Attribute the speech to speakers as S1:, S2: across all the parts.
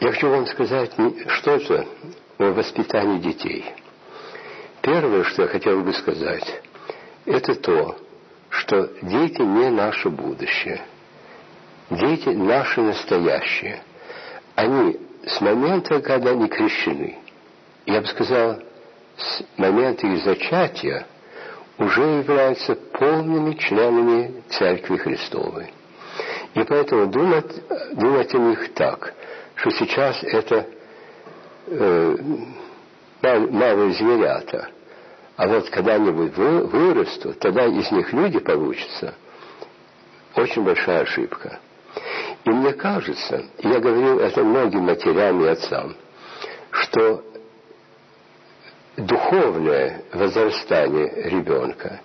S1: Я хочу вам сказать что-то о воспитании детей. Первое, что я хотел бы сказать, это то, что дети не наше будущее. Дети наши настоящие. Они с момента, когда они крещены, я бы сказал, с момента их зачатия, уже являются полными членами Церкви Христовой. И поэтому думать, думать о них так, что сейчас это э, малые зверята, а вот когда-нибудь вы, вырастут, тогда из них люди получатся. Очень большая ошибка. И мне кажется, я говорил это многим матерям и отцам, что духовное возрастание ребенка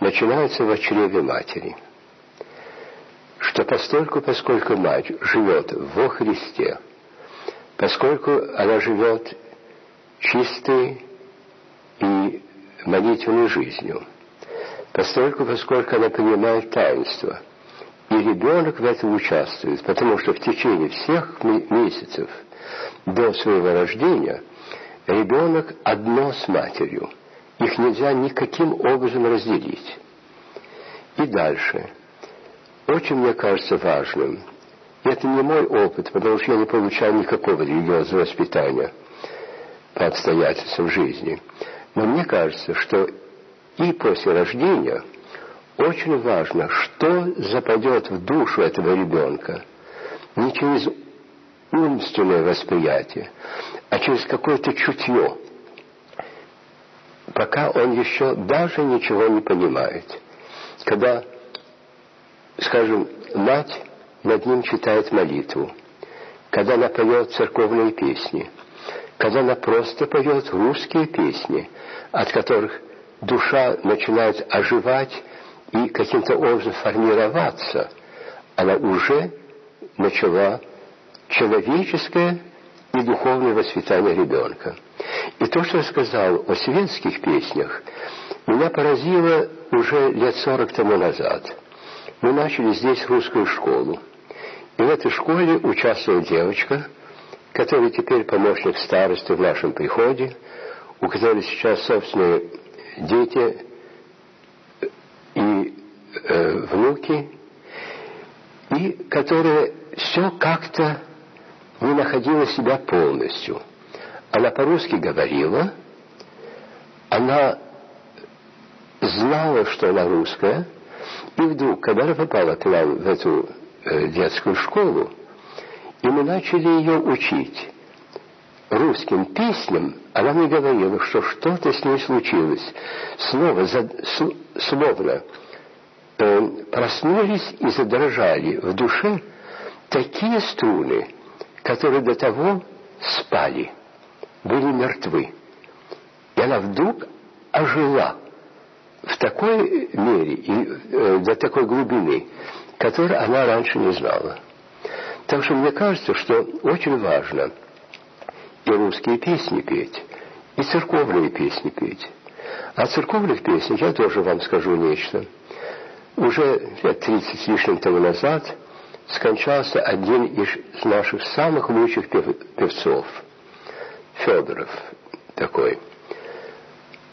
S1: начинается в чреве матери. Что постольку, поскольку мать живет во Христе, поскольку она живет чистой и молитвенной жизнью, постольку, поскольку она понимает таинство, и ребенок в этом участвует, потому что в течение всех месяцев до своего рождения – ребенок одно с матерью. Их нельзя никаким образом разделить. И дальше. Очень, мне кажется, важным, это не мой опыт, потому что я не получал никакого религиозного воспитания по обстоятельствам жизни. Но мне кажется, что и после рождения очень важно, что западет в душу этого ребенка. Не через умственное восприятие, а через какое-то чутье, пока он еще даже ничего не понимает. Когда, скажем, мать над ним читает молитву, когда она поет церковные песни, когда она просто поет русские песни, от которых душа начинает оживать и каким-то образом формироваться, она уже начала человеческое и духовное воспитание ребенка. И то, что я сказал о светских песнях, меня поразило уже лет сорок тому назад. Мы начали здесь русскую школу. И в этой школе участвовала девочка, которая теперь помощник старосты в нашем приходе, у которой сейчас собственные дети и э, внуки, и которая все как-то не находила себя полностью. Она по-русски говорила, она знала, что она русская, и вдруг, когда она попала к нам в эту э, детскую школу, и мы начали ее учить русским песням, она мне говорила, что что-то с ней случилось. Слово, за, словно э, проснулись и задрожали в душе такие струны, которые до того спали, были мертвы. И она вдруг ожила в такой мере и э, до такой глубины, которой она раньше не знала. Так что мне кажется, что очень важно и русские песни петь, и церковные песни петь. О церковных песнях я тоже вам скажу нечто. Уже лет 30 с лишним тому назад скончался один из наших самых лучших певцов, Федоров такой.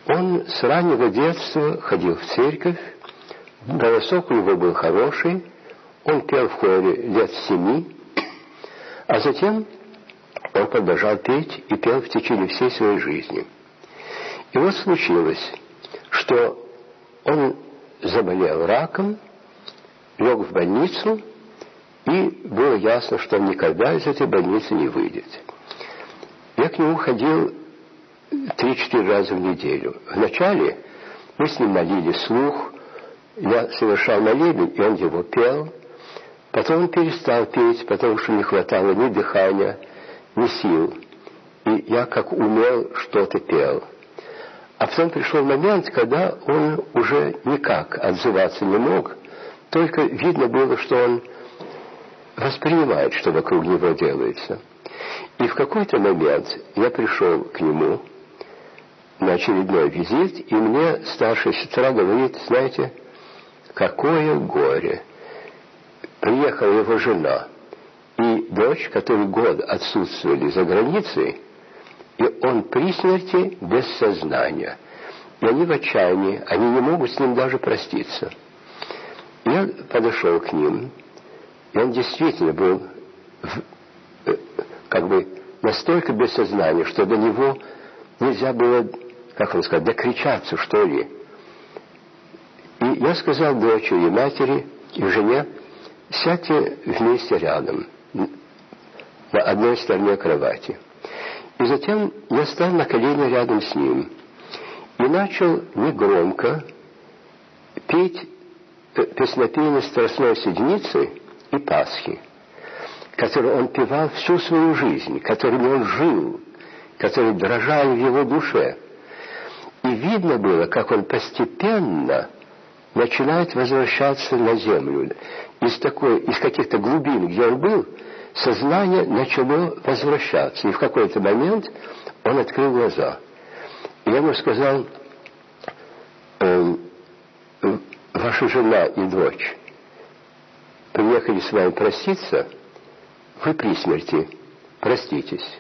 S1: Он с раннего детства ходил в церковь, голосок у него был хороший, он пел в хоре лет семи, а затем он продолжал петь и пел в течение всей своей жизни. И вот случилось, что он заболел раком, лег в больницу, и было ясно, что он никогда из этой больницы не выйдет. Я к нему ходил три-четыре раза в неделю. Вначале мы с ним молили слух, я совершал молебен, и он его пел. Потом он перестал петь, потому что не хватало ни дыхания, ни сил. И я как умел что-то пел. А потом пришел момент, когда он уже никак отзываться не мог. Только видно было, что он воспринимает, что вокруг него делается. И в какой-то момент я пришел к нему на очередной визит, и мне старшая сестра говорит, знаете, какое горе. Приехала его жена, и дочь, которые год отсутствовали за границей, и он при смерти без сознания. И они в отчаянии, они не могут с ним даже проститься. Я подошел к ним, и он действительно был э, как бы настолько без сознания, что до него нельзя было, как он сказал, докричаться, что ли. И я сказал дочери, матери и жене, сядьте вместе рядом, на одной стороне кровати. И затем я стал на колени рядом с ним и начал негромко петь песнопение Страстной Седмицы и Пасхи, которые он певал всю свою жизнь, которыми он жил, которые дрожали в его душе. И видно было, как он постепенно начинает возвращаться на землю. Из, такой, из каких-то глубин, где он был, сознание начало возвращаться. И в какой-то момент он открыл глаза. И я ему сказал, э, ваша жена и дочь приехали с вами проститься, вы при смерти проститесь.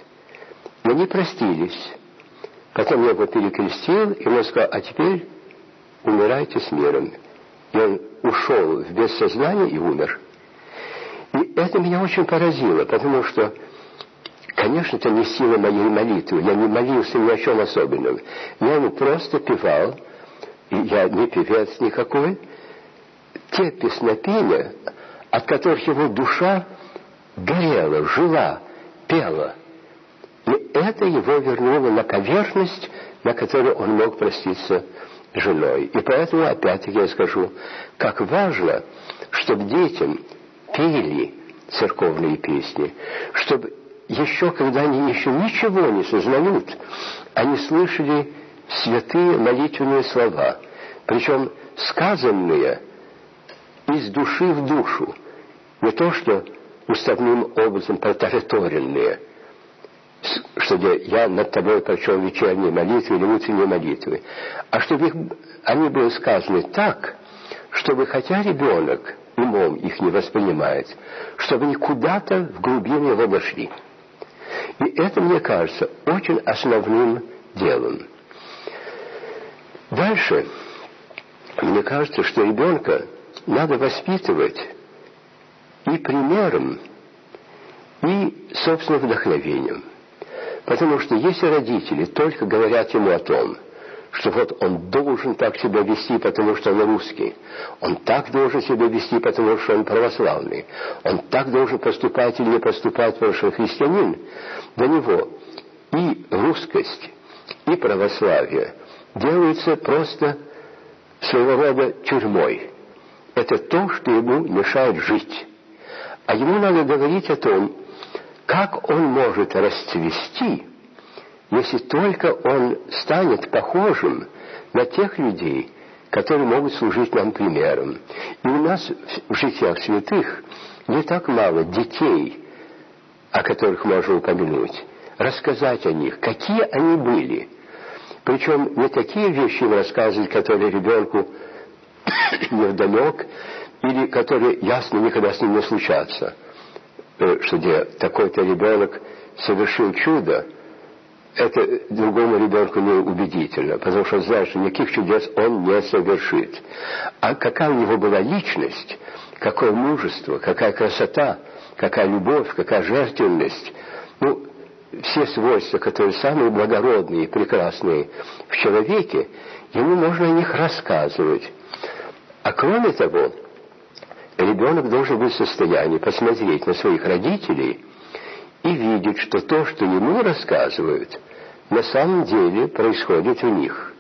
S1: И они простились. Потом его перекрестил, и он сказал, а теперь умирайте с миром. И он ушел в бессознание и умер. И это меня очень поразило, потому что, конечно, это не сила моей молитвы. Я не молился ни о чем особенном. Я ему просто певал, и я не певец никакой, те песнопения, от которых его душа горела, жила, пела. И это его вернуло на поверхность, на которой он мог проститься женой. И поэтому, опять-таки, я скажу, как важно, чтобы детям пели церковные песни, чтобы еще, когда они еще ничего не сознают, они слышали святые молитвенные слова, причем сказанные из души в душу, не то, что уставным образом протараторенные – что я над тобой прочел вечерние молитвы или утренние молитвы, а чтобы их, они были сказаны так, чтобы хотя ребенок умом их не воспринимает, чтобы они куда-то в глубину его дошли. И это, мне кажется, очень основным делом. Дальше, мне кажется, что ребенка надо воспитывать и примером, и собственным вдохновением. Потому что если родители только говорят ему о том, что вот он должен так себя вести, потому что он русский, он так должен себя вести, потому что он православный, он так должен поступать или не поступать, потому что он христианин, для него и русскость, и православие делаются просто своего рода тюрьмой. Это то, что ему мешает жить. А ему надо говорить о том, как он может расцвести, если только он станет похожим на тех людей, которые могут служить нам примером. И у нас в житиях святых не так мало детей, о которых можно упомянуть, рассказать о них, какие они были. Причем не такие вещи им рассказывать, которые ребенку невдалек, или которые ясно никогда с ним не случатся – что где такой-то ребенок совершил чудо, это другому ребенку не убедительно, потому что он знает, что никаких чудес он не совершит. А какая у него была личность, какое мужество, какая красота, какая любовь, какая жертвенность. Ну, все свойства, которые самые благородные и прекрасные в человеке, ему можно о них рассказывать. А кроме того, ребенок должен быть в состоянии посмотреть на своих родителей и видеть, что то, что ему рассказывают, на самом деле происходит у них,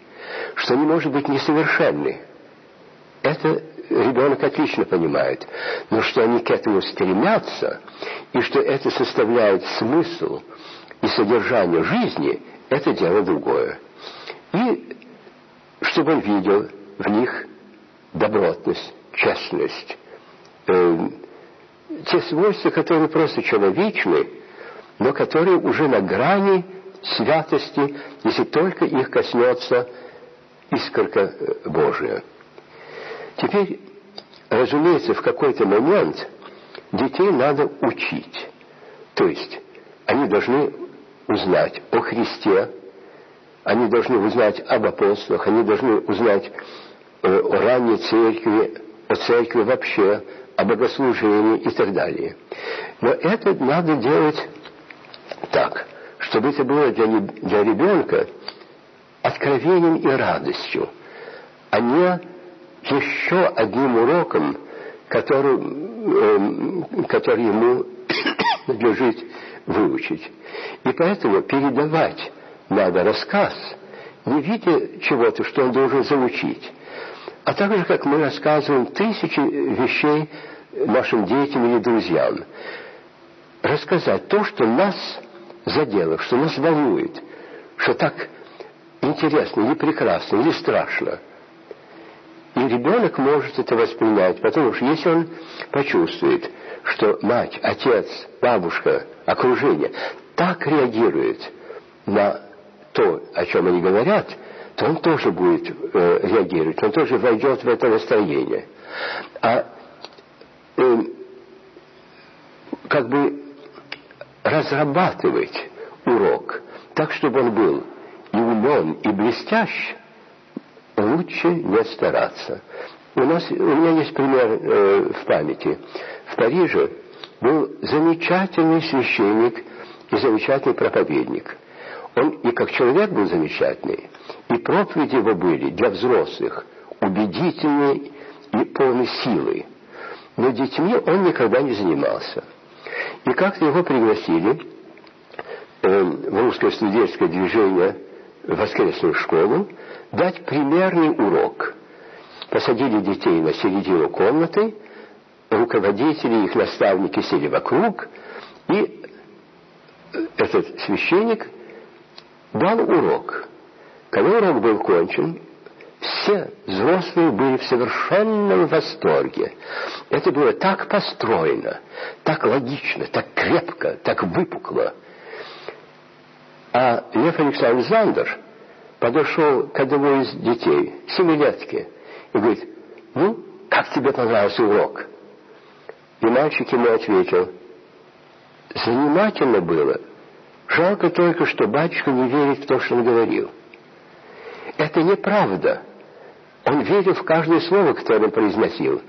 S1: что они, может быть, несовершенны. Это ребенок отлично понимает, но что они к этому стремятся, и что это составляет смысл и содержание жизни, это дело другое. И чтобы он видел в них добротность, честность, э, те свойства, которые просто человечны, но которые уже на грани святости, если только их коснется искорка э, Божия. Теперь, разумеется, в какой-то момент детей надо учить. То есть они должны узнать о Христе, они должны узнать об апостолах, они должны узнать э, о ранней церкви, о церкви вообще, о богослужении и так далее. Но это надо делать так, чтобы это было для, для ребенка откровением и радостью, а не еще одним уроком, который, э, который ему надлежит выучить. И поэтому передавать надо рассказ, не видя чего-то, что он должен заучить. А так же, как мы рассказываем тысячи вещей нашим детям или друзьям. Рассказать то, что нас задело, что нас волнует, что так интересно, или прекрасно, или страшно. И ребенок может это воспринять, потому что если он почувствует, что мать, отец, бабушка, окружение так реагирует на то, о чем они говорят, то он тоже будет э, реагировать, он тоже войдет в это настроение. А э, как бы разрабатывать урок так, чтобы он был и умен, и блестящ, лучше не стараться. У, нас, у меня есть пример э, в памяти. В Париже был замечательный священник и замечательный проповедник. Он и как человек был замечательный, и проповеди его были для взрослых убедительные и полны силы. Но детьми он никогда не занимался. И как-то его пригласили э, в русское студенческое движение в воскресную школу дать примерный урок. Посадили детей на середину комнаты, руководители, их наставники сели вокруг, и этот священник дал урок. Когда урок был кончен, все взрослые были в совершенном восторге. Это было так построено, так логично, так крепко, так выпукло. А Лев Александрович Зандер подошел к одному из детей, семилетке, и говорит, ну, как тебе понравился урок? И мальчик ему ответил, занимательно было. Жалко только, что батюшка не верит в то, что он говорил. Это неправда. Он верил в каждое слово, которое он произносил.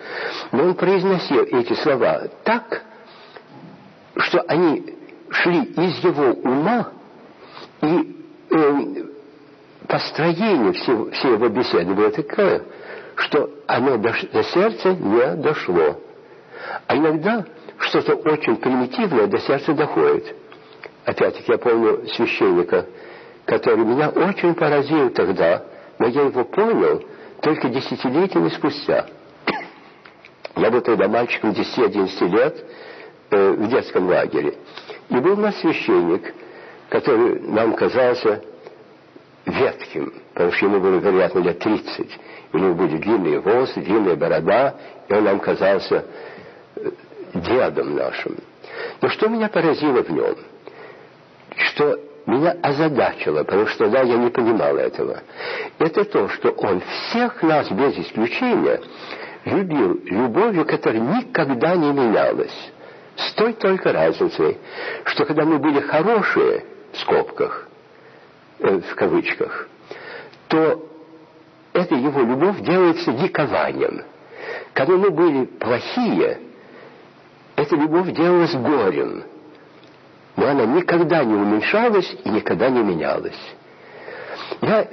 S1: Но он произносил эти слова так, что они шли из его ума, и э, построение всего, всей его беседы было такое, что оно до, до сердца не дошло. А иногда что-то очень примитивное до сердца доходит. Опять-таки я помню священника, который меня очень поразил тогда, но я его понял только десятилетиями спустя. Я был тогда мальчиком 10-11 лет э, в детском лагере. И был у нас священник, который нам казался ветким, потому что ему было, вероятно, лет 30. У него были длинные волосы, длинная борода, и он нам казался э, дедом нашим. Но что меня поразило в нем? Что меня озадачило, потому что тогда я не понимал этого. Это то, что он всех нас без исключения любил любовью, которая никогда не менялась. С той только разницей, что когда мы были хорошие, в скобках, э, в кавычках, то эта его любовь делается ликованием. Когда мы были плохие, эта любовь делалась горем но она никогда не уменьшалась и никогда не менялась. Я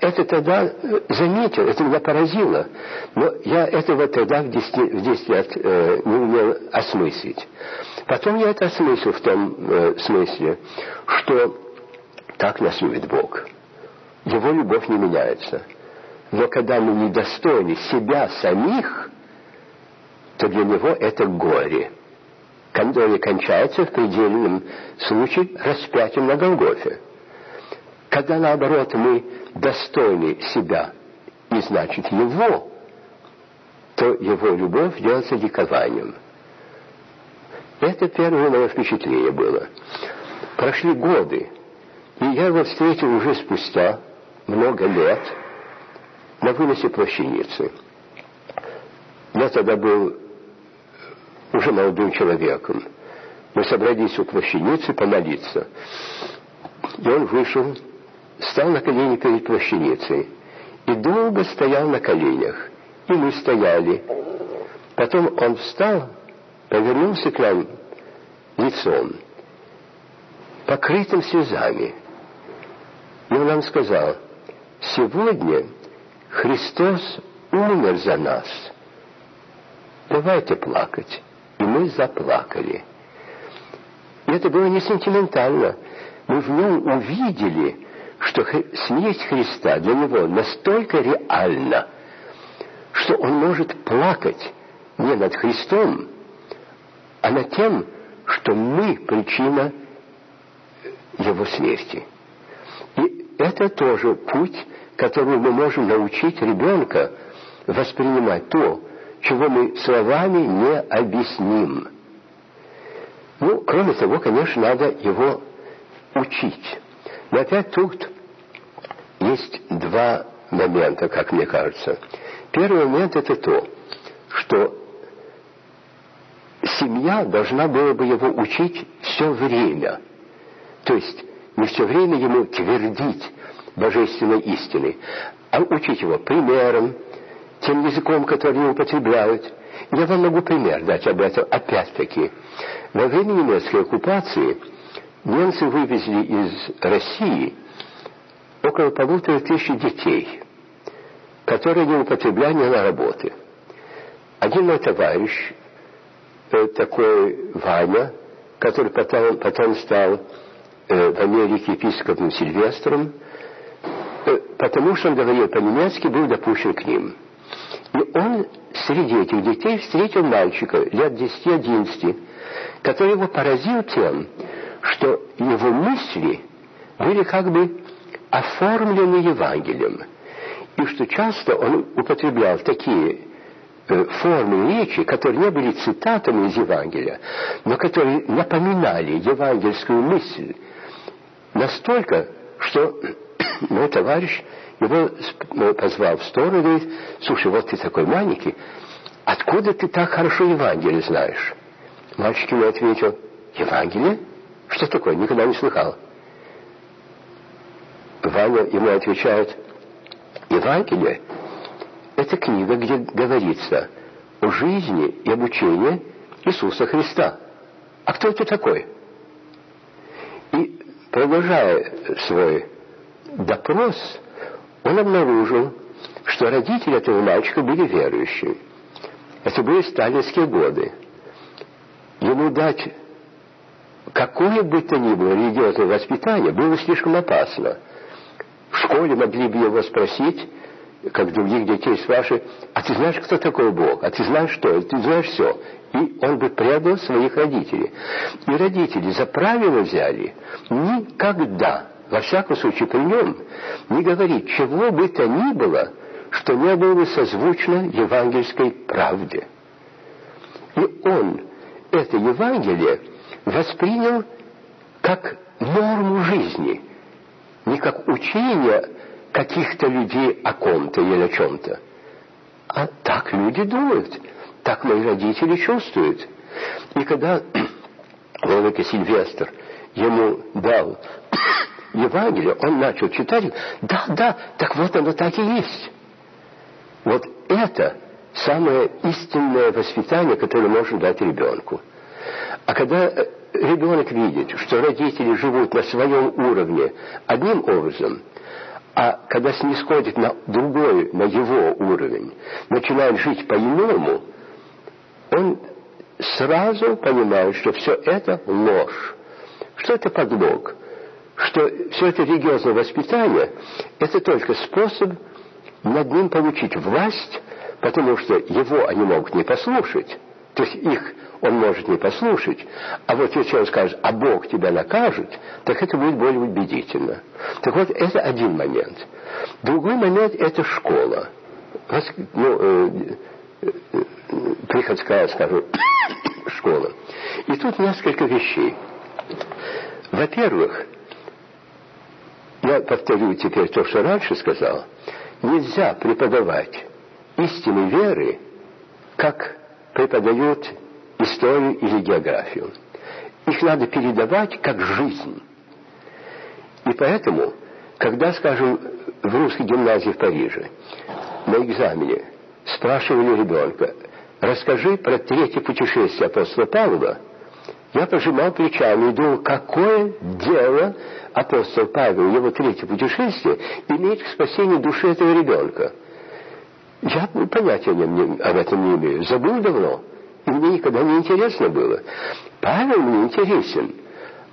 S1: это тогда заметил, это меня поразило, но я этого тогда в 10, в 10 лет э, не умел осмыслить. Потом я это осмыслил в том э, смысле, что так нас любит Бог. Его любовь не меняется. Но когда мы недостойны себя самих, то для Него это горе – который кончается в предельном случае распятием на Голгофе. Когда, наоборот, мы достойны себя и, значит, Его, то Его любовь делается ликованием. Это первое мое впечатление было. Прошли годы, и я его встретил уже спустя много лет на выносе плащаницы. Я тогда был уже молодым человеком. Мы собрались у плащаницы помолиться. И он вышел, стал на колени перед плащаницей и долго стоял на коленях. И мы стояли. Потом он встал, повернулся к нам лицом, покрытым слезами. И он нам сказал, сегодня Христос умер за нас. Давайте плакать. И мы заплакали. И это было не сентиментально. Мы в нем увидели, что смерть Христа для него настолько реальна, что он может плакать не над Христом, а над тем, что мы причина его смерти. И это тоже путь, который мы можем научить ребенка воспринимать то, чего мы словами не объясним. Ну, кроме того, конечно, надо его учить. Но опять тут есть два момента, как мне кажется. Первый момент это то, что семья должна была бы его учить все время. То есть не все время ему твердить божественной истины, а учить его примером, тем языком, который они употребляют. Я вам могу пример дать об этом опять-таки. Во время немецкой оккупации немцы вывезли из России около полутора тысяч детей, которые не употребляли на работы. Один мой товарищ, э, такой Ваня, который потом, потом стал э, в Америке епископом Сильвестром, э, потому что он говорил по-немецки, был допущен к ним. И он среди этих детей встретил мальчика лет 10-11, который его поразил тем, что его мысли были как бы оформлены Евангелием, и что часто он употреблял такие э, формы речи, которые не были цитатами из Евангелия, но которые напоминали евангельскую мысль настолько, что мой товарищ его ну, позвал в сторону и говорит, слушай, вот ты такой маленький, откуда ты так хорошо Евангелие знаешь? Мальчик ему ответил, Евангелие? Что такое? Никогда не слыхал. Ваня ему отвечает, Евангелие – это книга, где говорится о жизни и обучении Иисуса Христа. А кто это такой? И продолжая свой допрос, он обнаружил, что родители этого мальчика были верующими. Это были сталинские годы. Ему дать какое бы то ни было религиозное воспитание было слишком опасно. В школе могли бы его спросить, как других детей спрашивают, а ты знаешь, кто такой Бог? А ты знаешь что? Ты знаешь все. И он бы предал своих родителей. И родители за правило взяли никогда во всяком случае при нем, не говорит чего бы то ни было, что не было бы созвучно евангельской правде. И он это Евангелие воспринял как норму жизни, не как учение каких-то людей о ком-то или о чем-то. А так люди думают, так мои родители чувствуют. И когда Владыка Сильвестр ему дал Евангелие, он начал читать, да, да, так вот оно так и есть. Вот это самое истинное воспитание, которое можно дать ребенку. А когда э, ребенок видит, что родители живут на своем уровне одним образом, а когда снисходит на другой, на его уровень, начинает жить по-иному, он сразу понимает, что все это ложь, что это подлог, что все это религиозное воспитание – это только способ над ним получить власть, потому что его они могут не послушать, то есть их он может не послушать, а вот если он скажет, а Бог тебя накажет, так это будет более убедительно. Так вот, это один момент. Другой момент – это школа. Ну, э, э, приходская, скажем, школа. И тут несколько вещей. Во-первых, я повторю теперь то, что раньше сказал. Нельзя преподавать истины веры, как преподают историю или географию. И надо передавать как жизнь. И поэтому, когда, скажем, в русской гимназии в Париже на экзамене спрашивали ребенка, расскажи про третье путешествие апостола Павла, я пожимал плечами и думал, какое дело апостол Павел, его третье путешествие, имеет к спасению души этого ребенка. Я понятия об этом не имею. Забыл давно. И мне никогда не интересно было. Павел мне интересен.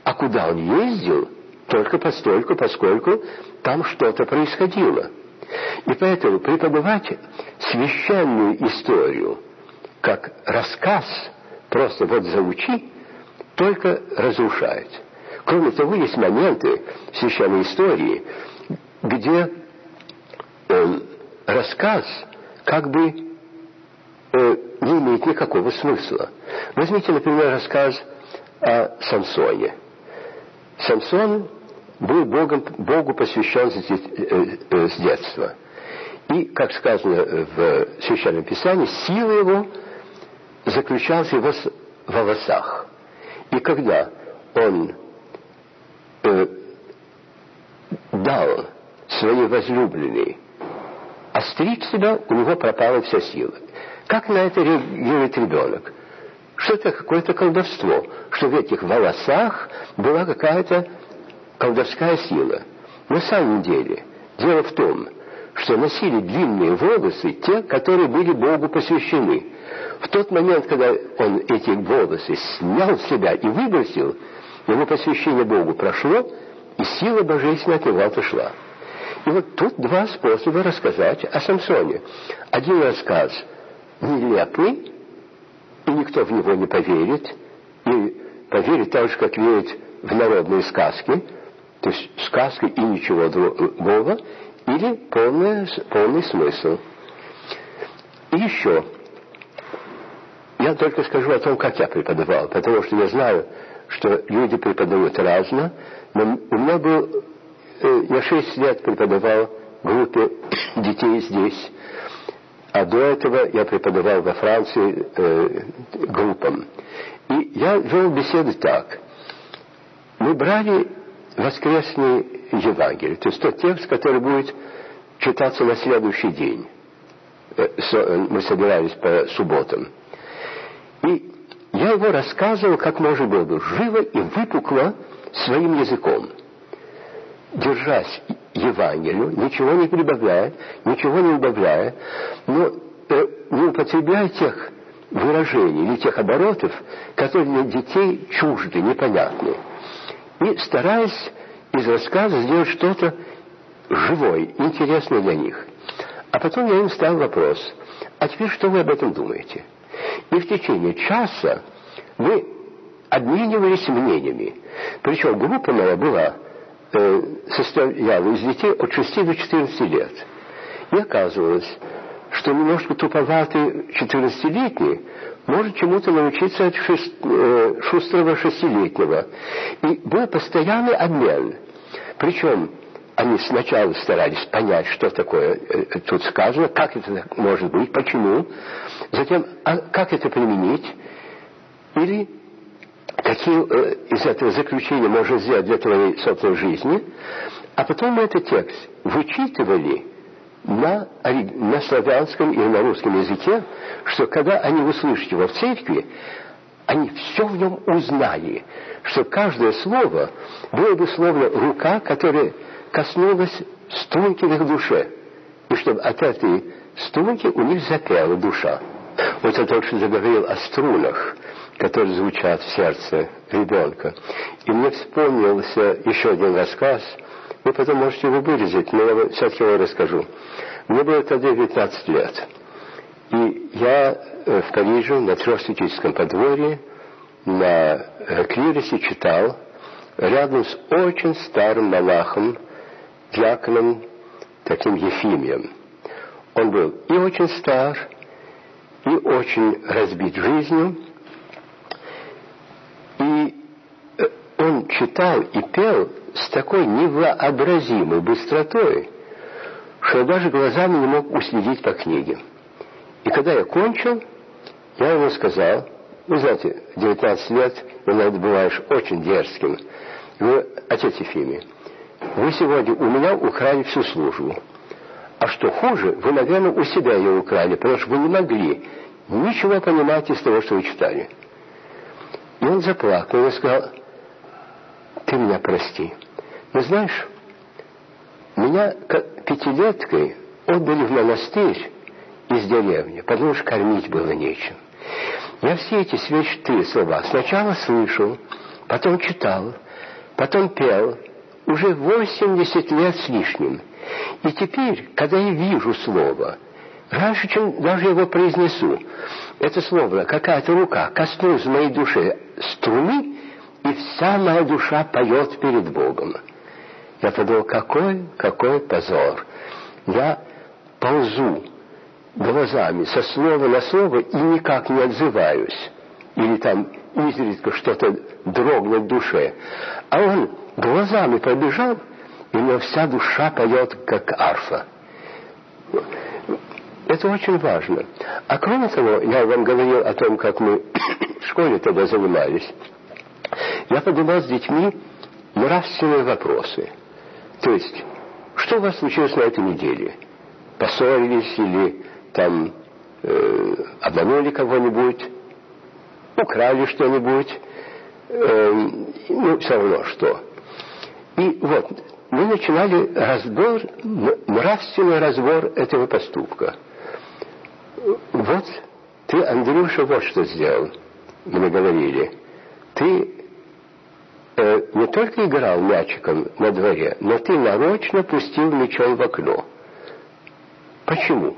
S1: А куда он ездил? Только постольку, поскольку там что-то происходило. И поэтому преподавать священную историю как рассказ, просто вот заучи, только разрушает. Кроме того, есть моменты в священной истории, где э, рассказ как бы э, не имеет никакого смысла. Возьмите, например, рассказ о Самсоне. Самсон был Богом, Богу посвящен с э, э, детства. И, как сказано в Священном Писании, сила его заключалась в его волосах. И когда он э, дал своей возлюбленной остричь себя, у него пропала вся сила. Как на это реагирует ребенок? Что это какое-то колдовство, что в этих волосах была какая-то колдовская сила. На самом деле, дело в том, что носили длинные волосы те, которые были Богу посвящены. В тот момент, когда он эти волосы снял с себя и выбросил, его посвящение Богу прошло, и сила божественная от него отошла. И вот тут два способа рассказать о Самсоне. Один рассказ нелепый, и никто в него не поверит, и поверит так же, как верит в народные сказки, то есть сказки и ничего другого, или полный, полный смысл. И еще, я только скажу о том, как я преподавал, потому что я знаю, что люди преподают разно, но у меня был, э, я шесть лет преподавал группе детей здесь, а до этого я преподавал во Франции э, группам. И я вел беседы так. Мы брали воскресный Евангелие, то есть тот текст, который будет читаться на следующий день. Э, э, мы собирались по субботам. И я его рассказывал, как можно было бы, живо и выпукло своим языком, держась Евангелию, ничего не прибавляя, ничего не убавляя, но э, не употребляя тех выражений или тех оборотов, которые для детей чужды, непонятны. И стараясь из рассказа сделать что-то живое, интересное для них. А потом я им ставил вопрос, а теперь что вы об этом думаете? И в течение часа мы обменивались мнениями. Причем группа моя была э, состояла из детей от 6 до 14 лет. И оказывалось, что немножко туповатый 14-летний может чему-то научиться от шест, э, шустрого шестилетнего. И был постоянный обмен. Причем они сначала старались понять, что такое э, тут сказано, как это может быть, почему, затем, а как это применить, или какие э, из этого заключения можно сделать для твоей собственной жизни, а потом мы этот текст вычитывали на, на славянском или на русском языке, что когда они услышат его в церкви, они все в нем узнали, что каждое слово было бы словно рука, которая коснулась струнки в их душе, и чтобы от этой струнки у них запела душа. Вот я только что заговорил о струнах которые звучат в сердце ребенка. И мне вспомнился еще один рассказ. Вы потом можете его вырезать, но я все-таки его расскажу. Мне было тогда 19 лет. И я э, в Париже на Трехсветическом подворье на э, клиросе читал рядом с очень старым малахом, диаконом, таким Ефимием. Он был и очень стар, и очень разбит жизнью, и э, он читал и пел с такой невообразимой быстротой, что я даже глазами не мог уследить по книге. И когда я кончил, я ему сказал, Вы знаете, 19 лет иногда бываешь очень дерзким. Вы, отец Ефимий, вы сегодня у меня украли всю службу. А что хуже, вы, наверное, у себя ее украли, потому что вы не могли ничего понимать из того, что вы читали. И он заплакал и сказал, ты меня прости. Но знаешь, меня пятилеткой отдали в монастырь из деревни, потому что кормить было нечем. Я все эти свечтые слова сначала слышал, потом читал, потом пел, уже 80 лет с лишним. И теперь, когда я вижу слово, раньше, чем даже его произнесу, это слово, какая-то рука коснулась моей души струны, и вся моя душа поет перед Богом. Я подумал, какой, какой позор. Я ползу глазами со слова на слово и никак не отзываюсь. Или там изредка что-то дрогнет в душе. А он глазами побежал, и у него вся душа поет, как арфа. Это очень важно. А кроме того, я вам говорил о том, как мы в школе тогда занимались. Я поднимал с детьми нравственные вопросы. То есть, что у вас случилось на этой неделе? Поссорились или там э, обманули кого-нибудь, украли что-нибудь, э, ну, все равно что. И вот, мы начинали разбор, нравственный разбор этого поступка. Вот ты, Андрюша, вот что сделал, мне говорили. Ты э, не только играл мячиком на дворе, но ты нарочно пустил мячом в окно. Почему?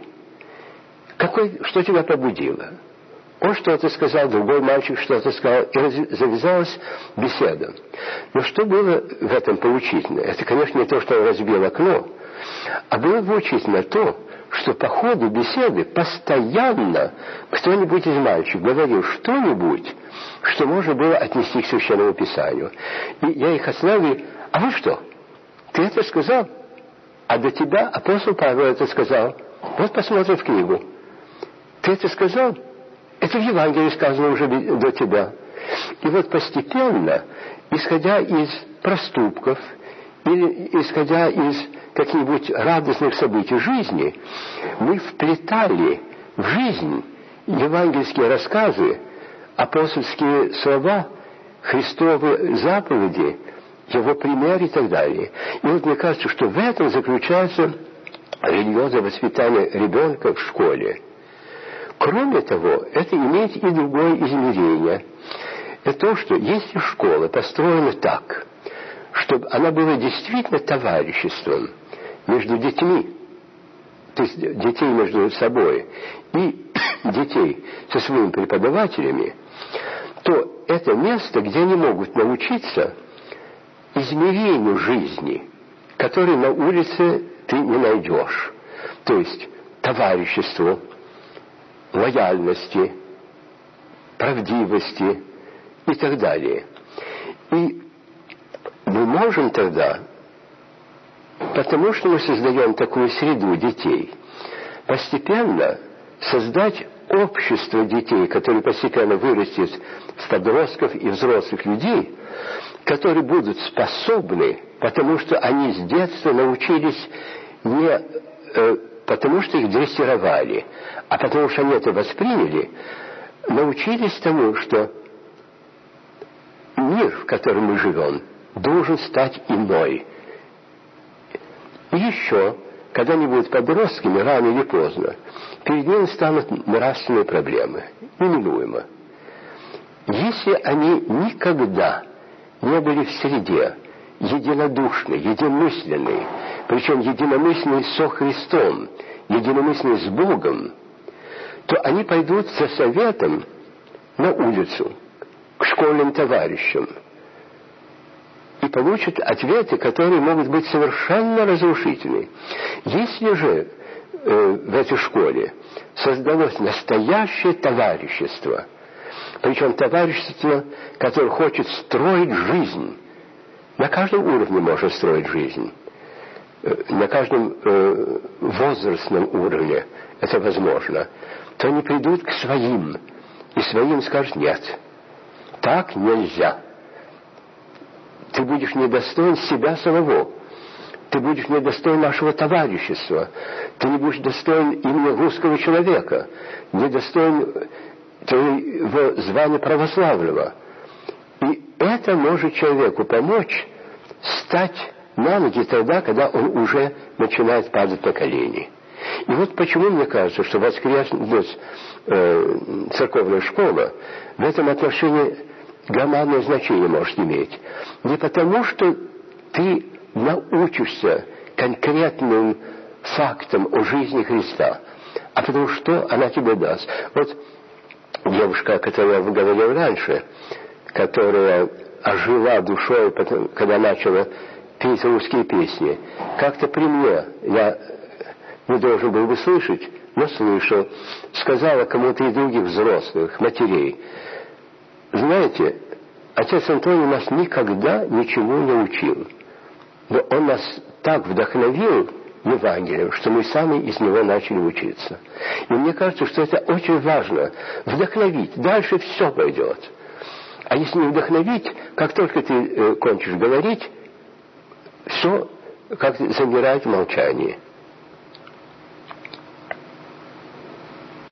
S1: Какой, что тебя побудило? Он что-то сказал, другой мальчик что-то сказал, и завязалась беседа. Но что было в этом поучительно? Это, конечно, не то, что он разбил окно, а было поучительно то, что по ходу беседы постоянно кто-нибудь из мальчиков говорил что-нибудь, что можно было отнести к Священному Писанию. И я их остановил, а вы что? Ты это сказал? А до тебя апостол Павел это сказал. Вот посмотрим в книгу. Ты это сказал? Это в Евангелии сказано уже до тебя. И вот постепенно, исходя из проступков, или исходя из каких-нибудь радостных событий жизни, мы вплетали в жизнь евангельские рассказы, апостольские слова, Христовы заповеди, его пример и так далее. И вот мне кажется, что в этом заключается религиозное воспитание ребенка в школе – Кроме того, это имеет и другое измерение. Это то, что если школа построена так, чтобы она была действительно товариществом между детьми, то есть детей между собой и детей со своими преподавателями, то это место, где они могут научиться измерению жизни, который на улице ты не найдешь. То есть товариществу, лояльности, правдивости и так далее. И мы можем тогда, потому что мы создаем такую среду детей, постепенно создать общество детей, которое постепенно вырастет в подростков и взрослых людей, которые будут способны, потому что они с детства научились не э, потому что их дрессировали, а потому что они это восприняли, научились тому, что мир, в котором мы живем, должен стать иной. И еще, когда они будут подростками, рано или поздно, перед ними станут нравственные проблемы, неминуемо. Если они никогда не были в среде единодушной, единомысленной, причем единомысленный со Христом, единомысленный с Богом, то они пойдут за советом на улицу, к школьным товарищам, и получат ответы, которые могут быть совершенно разрушительны. Если же э, в этой школе создалось настоящее товарищество, причем товарищество, которое хочет строить жизнь, на каждом уровне можно строить жизнь, Э, на каждом э, возрастном уровне это возможно, то они придут к своим и своим скажет «нет». Так нельзя. Ты будешь недостоин себя самого. Ты будешь недостоин нашего товарищества. Ты не будешь достоин имени русского человека. Недостоин твоего звания православного. И это может человеку помочь стать на ноги тогда, когда он уже начинает падать на колени. И вот почему мне кажется, что воскресная э, церковная школа в этом отношении громадное значение может иметь. Не потому, что ты научишься конкретным фактам о жизни Христа, а потому что она тебе даст. Вот девушка, о которой я говорил раньше, которая ожила душой, когда начала петь русские песни. Как-то при мне, я не должен был бы слышать, но слышал, сказала кому-то из других взрослых, матерей, знаете, отец Антоний нас никогда ничего не учил. Но он нас так вдохновил Евангелием, что мы сами из него начали учиться. И мне кажется, что это очень важно. Вдохновить. Дальше все пойдет. А если не вдохновить, как только ты э, кончишь говорить, все как замирает в молчании.